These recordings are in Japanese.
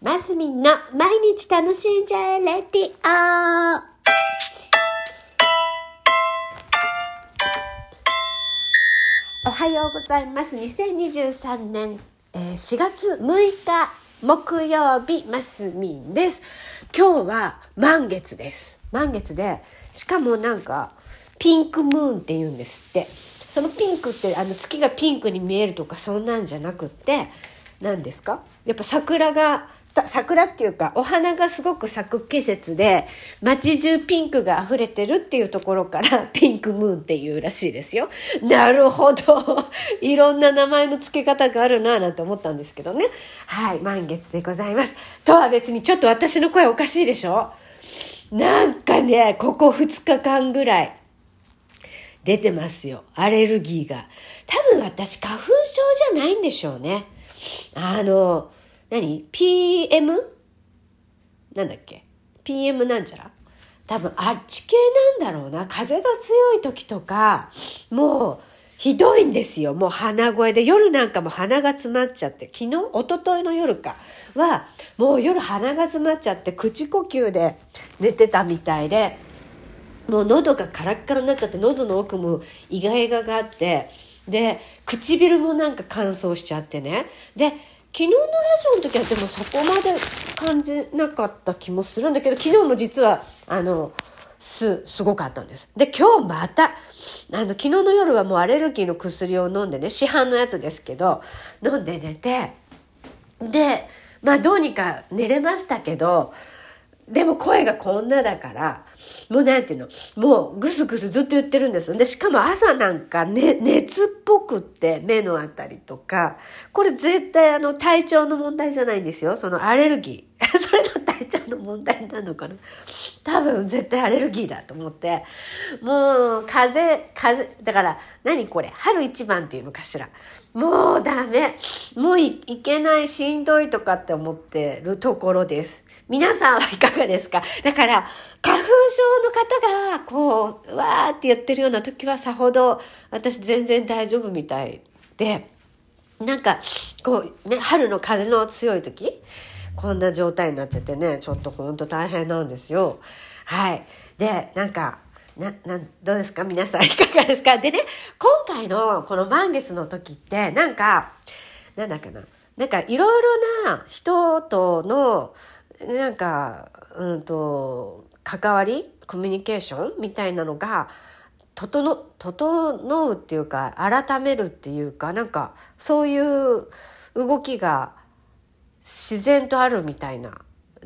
マスミンの毎日楽しんじゃえレディオおはようございます。2023年、えー4月6日木曜日、マスミンです。今日は満月です。満月で、しかもなんか、ピンクムーンって言うんですって。そのピンクって、あの月がピンクに見えるとかそんなんじゃなくって、何ですか？やっぱ桜が、桜っていうかお花がすごく咲く季節で街中ピンクが溢れてるっていうところから ピンクムーンっていうらしいですよ。なるほど。いろんな名前の付け方があるなぁなんて思ったんですけどね。はい、満月でございます。とは別にちょっと私の声おかしいでしょ？なんかね、ここ2日間ぐらい出てますよ。アレルギーが。多分私花粉症じゃないんでしょうね。あの、何 ?PM? なんだっけ ?PM なんちゃら？多分あっち系なんだろうな。風が強い時とか、もうひどいんですよ。もう鼻声で。夜なんかも鼻が詰まっちゃって。昨日？一昨日の夜かは、もう夜鼻が詰まっちゃって、口呼吸で寝てたみたいで、もう喉がカラッカラになっちゃって喉の奥もイガイガがあってで唇もなんか乾燥しちゃってねで昨日のラジオの時はでもそこまで感じなかった気もするんだけど昨日も実はあのすすごかったんです。で今日またあの昨日の夜はもうアレルギーの薬を飲んでね市販のやつですけど飲んで寝てでまあどうにか寝れましたけどでも声がこんなだから、もうなんていうの、もうぐすぐすずっと言ってるんです。で、しかも朝なんか、ね、熱っぽくって目のあたりとか、これ絶対あの体調の問題じゃないんですよ。そのアレルギー。それの体調の問題なのかな？多分絶対アレルギーだと思って。もう、風邪、風邪、だから何これ？春一番っていうのかしら。もうダメ。もういいけない、しんどいとかって思ってるところです。皆さんはいかがですか？だから、花粉症の方が、こう、うわーって言ってるような時はさほど、私全然大丈夫みたいで、なんか、こう、ね、春の風の強い時こんな状態になっちゃってね、ちょっとほんと大変なんですよ。はい。で、なんか、な、な、どうですか？皆さんいかがですか？でね、今回のこの満月の時って、なんか、なんだかな？なんかいろいろな人との、なんか、うんと、関わりコミュニケーションみたいなのが、整、整うっていうか、改めるっていうか、なんか、そういう動きが自然とあるみたいな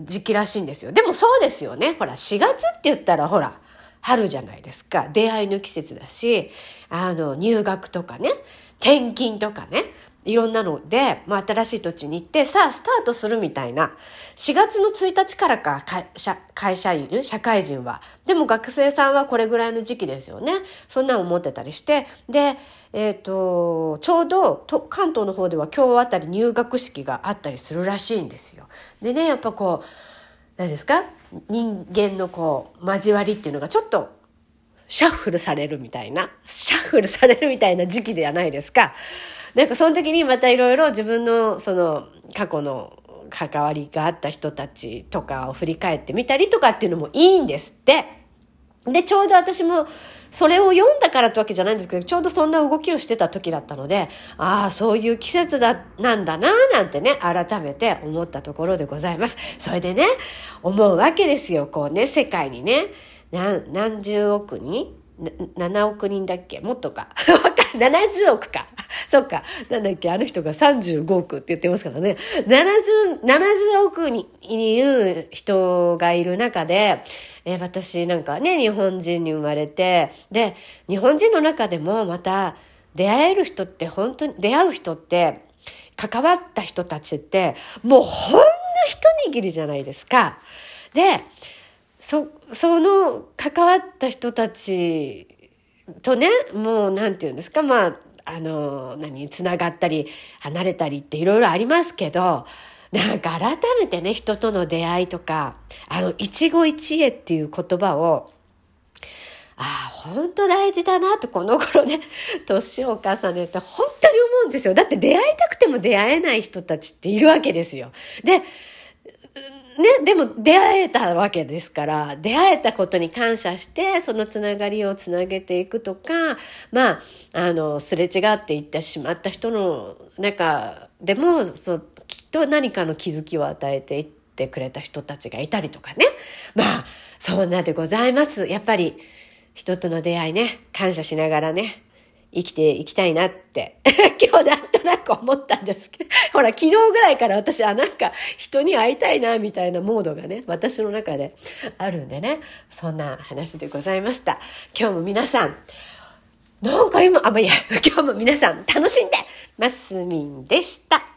時期らしいんですよ。でもそうですよね。ほら、4月って言ったらほら、春じゃないですか。出会いの季節だし、あの、入学とかね、転勤とかね、いろんなので、まあ、新しい土地に行って、さあ、スタートするみたいな。4月の1日からか、会社、会社員、社会人は。でも学生さんはこれぐらいの時期ですよね。そんなの思ってたりして。で、えっ、と、ちょうど、関東の方では今日あたり入学式があったりするらしいんですよ。でね、やっぱこう、何ですか？人間のこう、交わりっていうのがちょっと、シャッフルされるみたいな、シャッフルされるみたいな時期ではないですか。なんかその時にまたいろいろ自分のその過去の関わりがあった人たちとかを振り返ってみたりとかっていうのもいいんですって。で、ちょうど私もそれを読んだからってわけじゃないんですけど、ちょうどそんな動きをしてた時だったので、ああ、そういう季節だ、なんだな、なんてね、改めて思ったところでございます。それでね、思うわけですよ、こうね、世界にね、何、何十億人な ?7 億人だっけ？もっとか。わ70億か。そっか。なんだっけあの人が35億って言ってますからね。70、70億にいる人がいる中で、えー私なんかね、日本人に生まれて、で、日本人の中でもまた出会える人って本当に、出会う人って、関わった人たちって、もうほんの一握りじゃないですか。で、そ、その関わった人たちとね、もうなんていうんですか、まあ、あの、何、つながったり、離れたりっていろいろありますけど、なんか改めてね、人との出会いとか、あの、一期一会っていう言葉を、ああ、本当大事だなと、この頃ね、年を重ねて本当に思うんですよ。だって出会いたくても出会えない人たちっているわけですよ。で、ね、でも出会えたわけですから、出会えたことに感謝して、そのつながりをつなげていくとか、まあ、あの、すれ違っていってしまった人の中でも、そう、きっと何かの気づきを与えていってくれた人たちがいたりとかね。まあ、そんなでございます。やっぱり、人との出会いね、感謝しながらね、生きていきたいなって 今日なんとなく思ったんですけど、ほら、昨日ぐらいから私はなんか人に会いたいなみたいなモードがね、私の中であるんでね、そんな話でございました。今日も皆さん、なんか今、あ、まあ、いや、今日も皆さん楽しんでマスミンでした。